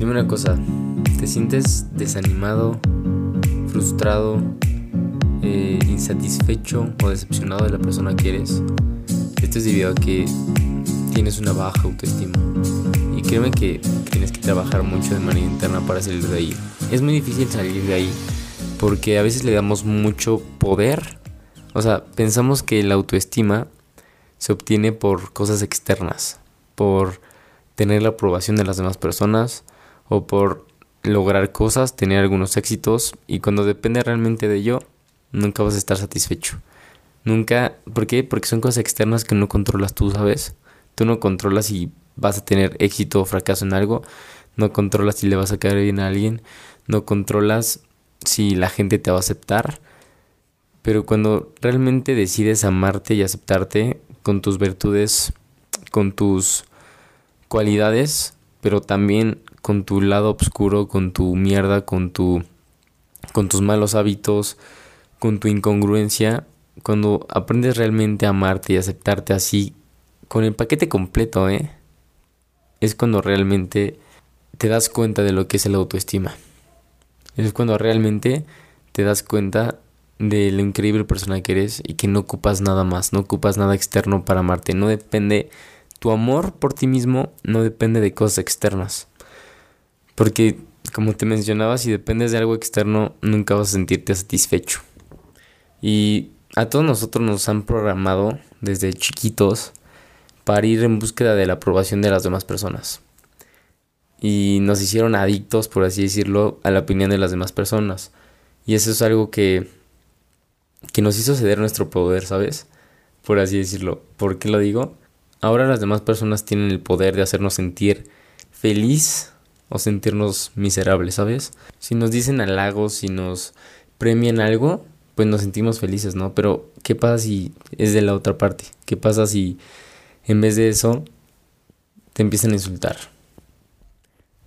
Dime una cosa, ¿te sientes desanimado, frustrado, eh, insatisfecho o decepcionado de la persona que eres? Esto es debido a que tienes una baja autoestima. Y créeme que tienes que trabajar mucho de manera interna para salir de ahí. Es muy difícil salir de ahí porque a veces le damos mucho poder. O sea, pensamos que la autoestima se obtiene por cosas externas, por tener la aprobación de las demás personas o por lograr cosas, tener algunos éxitos y cuando depende realmente de ello, nunca vas a estar satisfecho. Nunca, ¿por qué? Porque son cosas externas que no controlas tú, ¿sabes? Tú no controlas si vas a tener éxito o fracaso en algo, no controlas si le vas a caer bien a alguien, no controlas si la gente te va a aceptar. Pero cuando realmente decides amarte y aceptarte con tus virtudes, con tus cualidades, pero también con tu lado oscuro, con tu mierda, con tu con tus malos hábitos, con tu incongruencia, cuando aprendes realmente a amarte y aceptarte así con el paquete completo, ¿eh? Es cuando realmente te das cuenta de lo que es el autoestima. Es cuando realmente te das cuenta de la increíble persona que eres y que no ocupas nada más, no ocupas nada externo para amarte. No depende, tu amor por ti mismo no depende de cosas externas. Porque, como te mencionaba, si dependes de algo externo, nunca vas a sentirte satisfecho. Y a todos nosotros nos han programado desde chiquitos para ir en búsqueda de la aprobación de las demás personas. Y nos hicieron adictos, por así decirlo, a la opinión de las demás personas. Y eso es algo que, que nos hizo ceder nuestro poder, ¿sabes? Por así decirlo. ¿Por qué lo digo? Ahora las demás personas tienen el poder de hacernos sentir feliz o sentirnos miserables, ¿sabes? Si nos dicen halagos, si nos premian algo, pues nos sentimos felices, ¿no? Pero ¿qué pasa si es de la otra parte? ¿Qué pasa si en vez de eso te empiezan a insultar?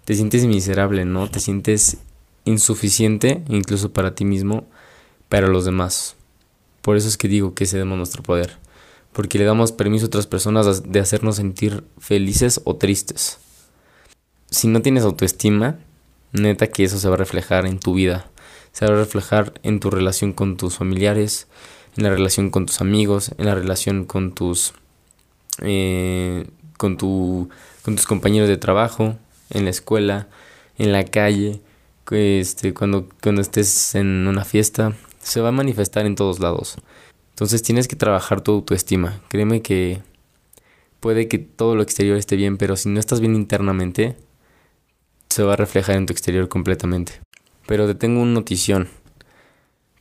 Te sientes miserable, ¿no? Te sientes insuficiente, incluso para ti mismo, para los demás. Por eso es que digo que cedemos nuestro poder. Porque le damos permiso a otras personas de hacernos sentir felices o tristes si no tienes autoestima, neta que eso se va a reflejar en tu vida. Se va a reflejar en tu relación con tus familiares, en la relación con tus amigos, en la relación con tus eh, con tu con tus compañeros de trabajo, en la escuela, en la calle, este, cuando, cuando estés en una fiesta, se va a manifestar en todos lados. Entonces tienes que trabajar tu autoestima. Créeme que puede que todo lo exterior esté bien, pero si no estás bien internamente, se va a reflejar en tu exterior completamente. Pero te tengo una notición.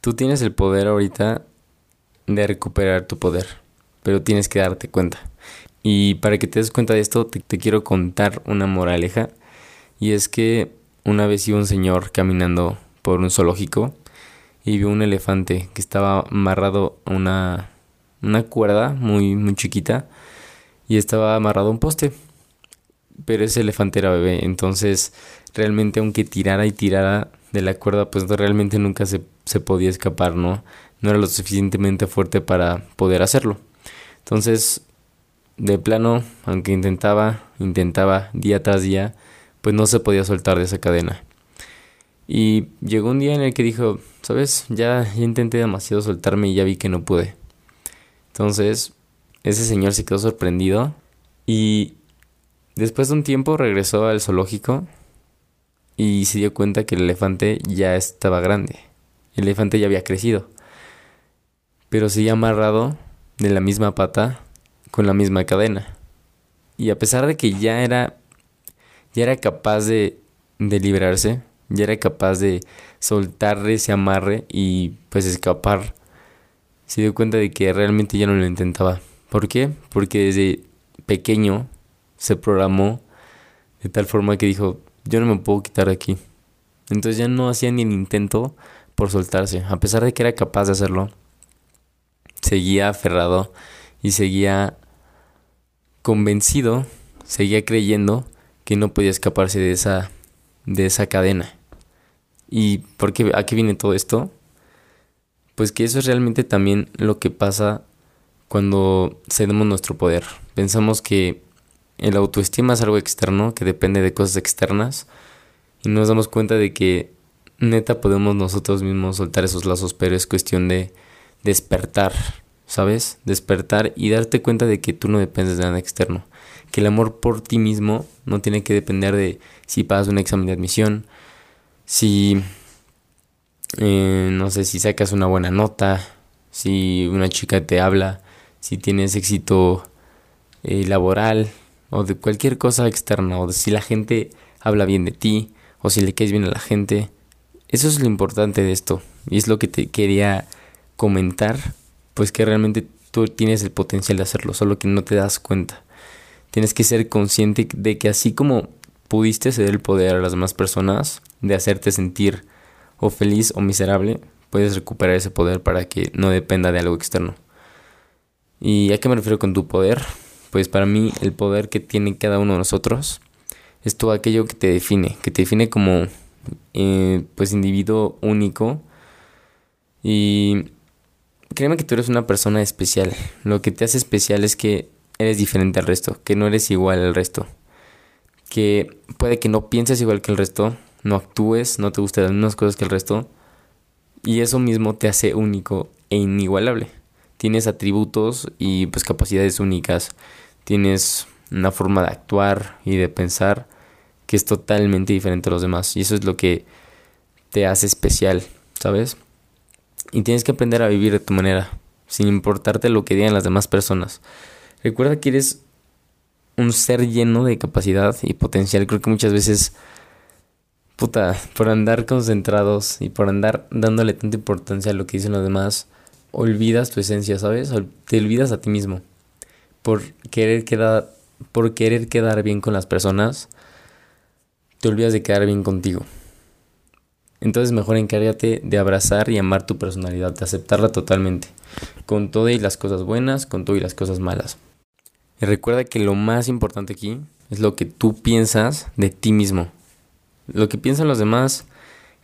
Tú tienes el poder ahorita de recuperar tu poder, pero tienes que darte cuenta. Y para que te des cuenta de esto, te, quiero contar una moraleja. Y es que una vez iba un señor caminando por un zoológico y vio un elefante que estaba amarrado a una, una cuerda muy, muy chiquita y estaba amarrado a un poste pero ese elefante era bebé, entonces realmente aunque tirara y tirara de la cuerda, pues realmente nunca se, se podía escapar, ¿no? No era lo suficientemente fuerte para poder hacerlo. Entonces, de plano, aunque intentaba, intentaba día tras día, pues no se podía soltar de esa cadena. Y llegó un día en el que dijo, sabes, ya, ya intenté demasiado soltarme y ya vi que no pude. Entonces, ese señor se quedó sorprendido y Después de un tiempo regresó al zoológico y se dio cuenta que el elefante ya estaba grande. El elefante ya había crecido. Pero seguía amarrado de la misma pata con la misma cadena. Y a pesar de que ya era ya era capaz de, de librarse, ya era capaz de soltar ese amarre y pues escapar, se dio cuenta de que realmente ya no lo intentaba. ¿Por qué? Porque desde pequeño se programó de tal forma que dijo, yo no me puedo quitar aquí. Entonces ya no hacía ni el intento por soltarse, a pesar de que era capaz de hacerlo. Seguía aferrado y seguía convencido, seguía creyendo que no podía escaparse de esa de esa cadena. ¿Y por qué a qué viene todo esto? Pues que eso es realmente también lo que pasa cuando cedemos nuestro poder. Pensamos que el autoestima es algo externo que depende de cosas externas, y nos damos cuenta de que neta podemos nosotros mismos soltar esos lazos, pero es cuestión de despertar, ¿sabes? Despertar y darte cuenta de que tú no dependes de nada externo. Que el amor por ti mismo no tiene que depender de si pasas un examen de admisión, si, eh, no sé, si sacas una buena nota, si una chica te habla, si tienes éxito eh, laboral o de cualquier cosa externa, o de si la gente habla bien de ti, o si le caes bien a la gente. Eso es lo importante de esto. Y es lo que te quería comentar. Pues que realmente tú tienes el potencial de hacerlo, solo que no te das cuenta. Tienes que ser consciente de que así como pudiste ceder el poder a las demás personas, de hacerte sentir o feliz o miserable, puedes recuperar ese poder para que no dependa de algo externo. ¿Y a qué me refiero con tu poder? Pues para mí el poder que tiene cada uno de nosotros es todo aquello que te define, que te define como eh, pues individuo único y créeme que tú eres una persona especial. Lo que te hace especial es que eres diferente al resto, que no eres igual al resto. Que puede que no pienses igual que el resto, no actúes, no te gusten las mismas cosas que el resto. Y eso mismo te hace único e inigualable. Tienes atributos y pues capacidades únicas. Tienes una forma de actuar y de pensar que es totalmente diferente a los demás. Y eso es lo que te hace especial, ¿sabes? Y tienes que aprender a vivir de tu manera, sin importarte lo que digan las demás personas. Recuerda que eres un ser lleno de capacidad y potencial. Creo que muchas veces, puta, por andar concentrados y por andar dándole tanta importancia a lo que dicen los demás, olvidas tu esencia, ¿sabes? Te olvidas a ti mismo. Por querer quedar, por querer quedar bien con las personas, te olvidas de quedar bien contigo. Entonces mejor encárgate de abrazar y amar tu personalidad, de aceptarla totalmente, con todo y las cosas buenas, con todo y las cosas malas. Y recuerda que lo más importante aquí es lo que tú piensas de ti mismo. Lo que piensan los demás,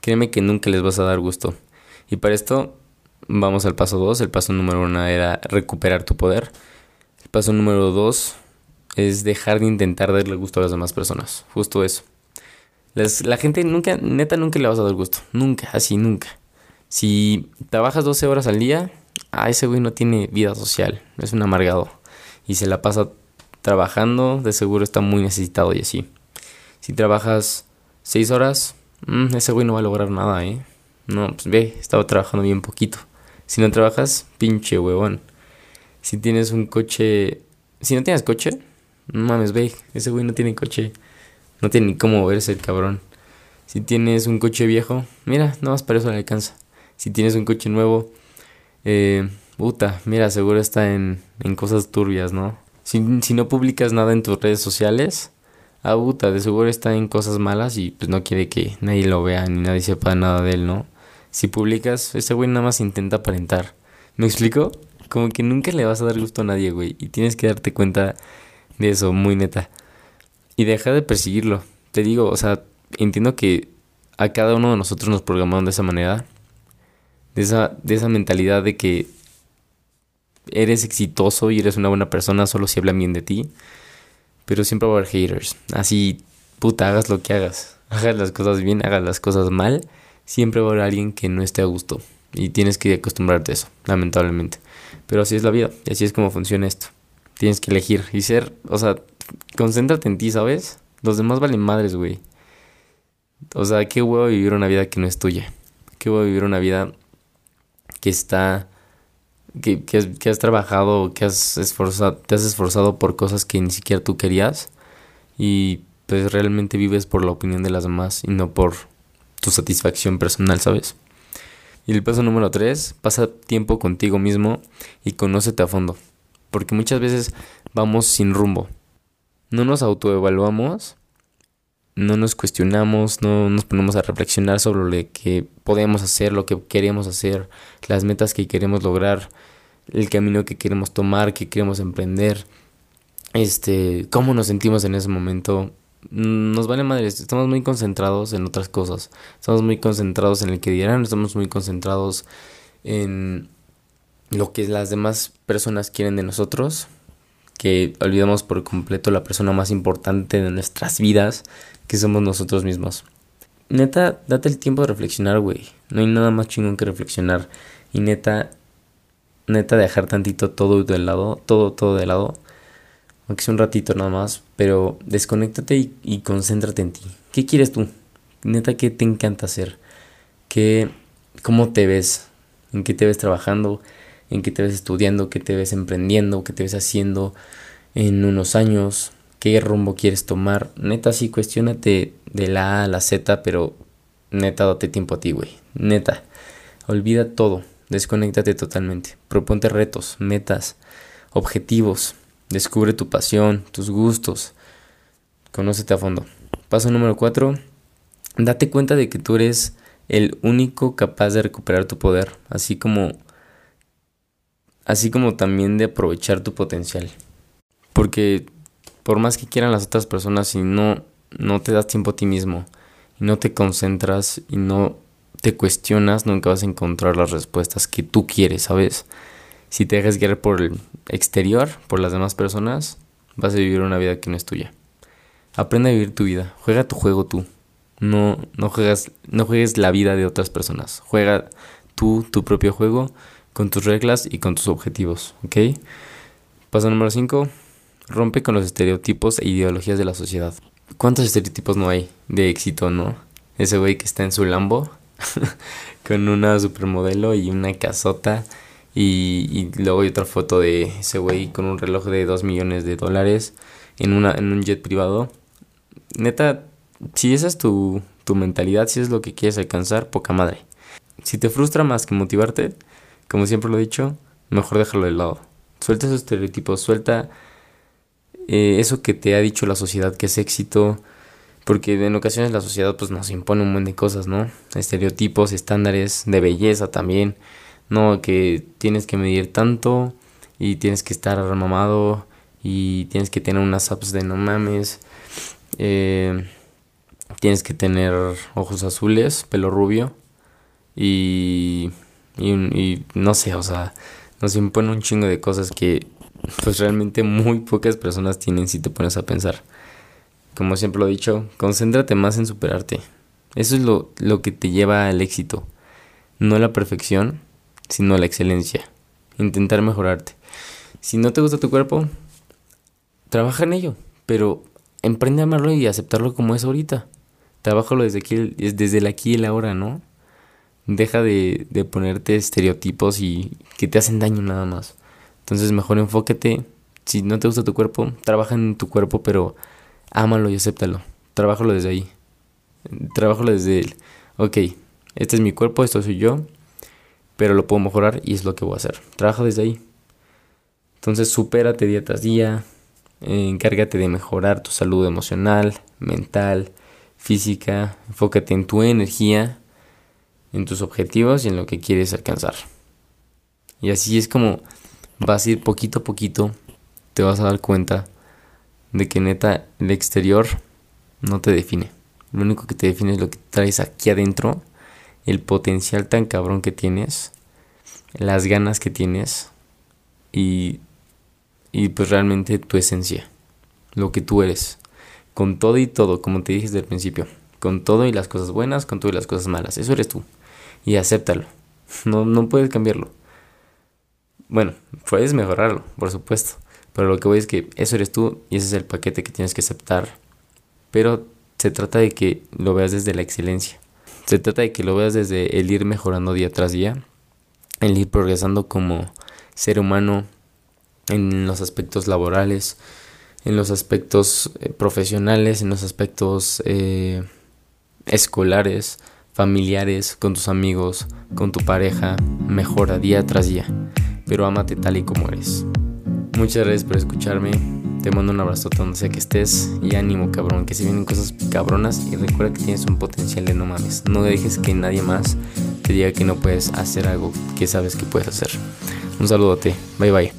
créeme que nunca les vas a dar gusto. Y para esto vamos al paso 2. El paso número 1 era recuperar tu poder. Paso número 2 es dejar de intentar darle gusto a las demás personas. Justo eso la gente nunca, neta, nunca le vas a dar gusto. Nunca, así, nunca. Si trabajas 12 horas al día, a ese güey no tiene vida social. Es un amargado. Y se la pasa trabajando, de seguro está muy necesitado y así. Si trabajas 6 horas, mm, ese güey no va a lograr nada, ¿eh? No, pues ve, estaba trabajando bien poquito. Si no trabajas, pinche huevón. Si tienes un coche... Si no tienes coche, no mames, ve, ese güey no tiene coche. No tiene ni cómo verse el cabrón. Si tienes un coche viejo, mira, nada más para eso le alcanza. Si tienes un coche nuevo, eh, puta, mira, seguro está en, en cosas turbias, ¿no? Si, si, no publicas nada en tus redes sociales, ah, puta, de seguro está en cosas malas y pues no quiere que nadie lo vea ni nadie sepa nada de él, ¿no? Si publicas, ese güey nada más intenta aparentar. ¿Me explico? Como que nunca le vas a dar gusto a nadie, güey. Y tienes que darte cuenta de eso, muy neta y deja de perseguirlo. Te digo, o sea, entiendo que a cada uno de nosotros nos programaron de esa manera, de esa, de esa mentalidad de que eres exitoso y eres una buena persona solo si hablan bien de ti, pero siempre va a haber haters. Así, puta, hagas lo que hagas, hagas las cosas bien, hagas las cosas mal, siempre va a haber alguien que no esté a gusto. Y tienes que acostumbrarte a eso, lamentablemente. Pero así es la vida, y así es como funciona esto. Tienes que elegir y ser, o sea, concéntrate en ti, ¿sabes? Los demás valen madres, güey. O sea, qué huevo vivir una vida que no es tuya. Qué huevo vivir una vida que está. Que, que, has, trabajado, que has esforzado, te has esforzado por cosas que ni siquiera tú querías. Y pues realmente vives por la opinión de las demás y no por tu satisfacción personal, ¿sabes? Y el paso número tres, pasa tiempo contigo mismo y conócete a fondo. Porque muchas veces vamos sin rumbo no nos autoevaluamos, no nos cuestionamos, no nos ponemos a reflexionar sobre lo que podemos hacer, lo que queremos hacer, las metas que queremos lograr, el camino que queremos tomar, que queremos emprender, este, cómo nos sentimos en ese momento. Nos vale madres, estamos muy concentrados en otras cosas, estamos muy concentrados en el que dirán, estamos muy concentrados en lo que las demás personas quieren de nosotros, que olvidamos por completo la persona más importante de nuestras vidas, que somos nosotros mismos. neta, date el tiempo de reflexionar, güey. No hay nada más chingón que reflexionar. Y neta, neta, dejar tantito todo de lado, todo, todo de lado. Aunque sea un ratito nada más, pero desconéctate y, concéntrate en ti. ¿Qué quieres tú? Neta, ¿qué te encanta hacer? ¿Qué, ¿Cómo te ves? ¿En qué te ves trabajando? ¿En qué te ves estudiando? ¿Qué te ves emprendiendo? ¿Qué te ves haciendo en unos años? ¿Qué rumbo quieres tomar? Neta, sí, cuestionate de la A a la Z, pero neta, date tiempo a ti, güey. Neta, olvida todo. Desconéctate totalmente. Proponte retos, metas, objetivos. Descubre tu pasión, tus gustos. Conócete a fondo. Paso número 4. Date cuenta de que tú eres el único capaz de recuperar tu poder, así como así como también de aprovechar tu potencial. Porque por más que quieran las otras personas si no no te das tiempo a ti mismo y no te concentras y no te cuestionas, nunca vas a encontrar las respuestas que tú quieres, ¿sabes? Si te dejas guiar por el exterior, por las demás personas, vas a vivir una vida que no es tuya. Aprende a vivir tu vida, juega tu juego tú. No, no, juegas, no juegues la vida de otras personas. Juega tú tu propio juego con tus reglas y con tus objetivos, ¿ok? Paso número 5. Rompe con los estereotipos e ideologías de la sociedad. ¿Cuántos estereotipos no hay de éxito, no? Ese güey que está en su Lambo con una supermodelo y una casota y, y, luego hay otra foto de ese güey con un reloj de 2 millones de dólares en, una, en un jet privado. Neta, si esa es tu, tu mentalidad, si es lo que quieres alcanzar, poca madre. Si te frustra más que motivarte, como siempre lo he dicho, mejor déjalo de lado. Suelta esos estereotipos, suelta eh, eso que te ha dicho la sociedad que es éxito, porque en ocasiones la sociedad pues nos impone un montón de cosas, ¿no? Estereotipos, estándares de belleza también, ¿no? Que tienes que medir tanto y tienes que estar mamado y tienes que tener unas apps de no mames. Eh, tienes que tener ojos azules, pelo rubio y, y, no sé, o sea, nos impone un chingo de cosas que pues realmente muy pocas personas tienen si te pones a pensar. Como siempre lo he dicho, concéntrate más en superarte. Eso es lo, lo que te lleva al éxito. No la perfección, sino la excelencia. Intentar mejorarte. Si no te gusta tu cuerpo, trabaja en ello, pero emprende a amarlo y aceptarlo como es ahorita. Trabájalo desde aquí, desde el aquí y el ahora, ¿no? Deja de, de ponerte estereotipos y que te hacen daño nada más. Entonces mejor enfóquete. Si no te gusta tu cuerpo, trabaja en tu cuerpo, pero ámalo y acéptalo. Trabájalo desde ahí. Trabájalo desde el, ok, este es mi cuerpo, esto soy yo, pero lo puedo mejorar y es lo que voy a hacer. Trabaja desde ahí. Entonces supérate día tras día, encárgate de mejorar tu salud emocional, mental, física, enfócate en tu energía, en tus objetivos y en lo que quieres alcanzar. Y así es como vas a ir poquito a poquito, te vas a dar cuenta de que neta el exterior no te define. Lo único que te define es lo que traes aquí adentro, el potencial tan cabrón que tienes, las ganas que tienes y, y pues realmente tu esencia, lo que tú eres con todo y todo, como te dije desde el principio, con todo y las cosas buenas, con todo y las cosas malas, eso eres tú. Y acéptalo, no, no puedes cambiarlo. Bueno, puedes mejorarlo, por supuesto, pero lo que voy es que eso eres tú y ese es el paquete que tienes que aceptar. Pero se trata de que lo veas desde la excelencia. Se trata de que lo veas desde el ir mejorando día tras día, el ir progresando como ser humano en los aspectos laborales, en los aspectos eh, profesionales, en los aspectos eh, escolares, familiares, con tus amigos, con tu pareja, mejora día tras día, pero ámate tal y como eres. Muchas gracias por escucharme, te mando un abrazo donde sea que estés y ánimo cabrón, que se vienen cosas cabronas y recuerda que tienes un potencial de no mames, no dejes que nadie más te diga que no puedes hacer algo que sabes que puedes hacer. Un saludote, bye bye.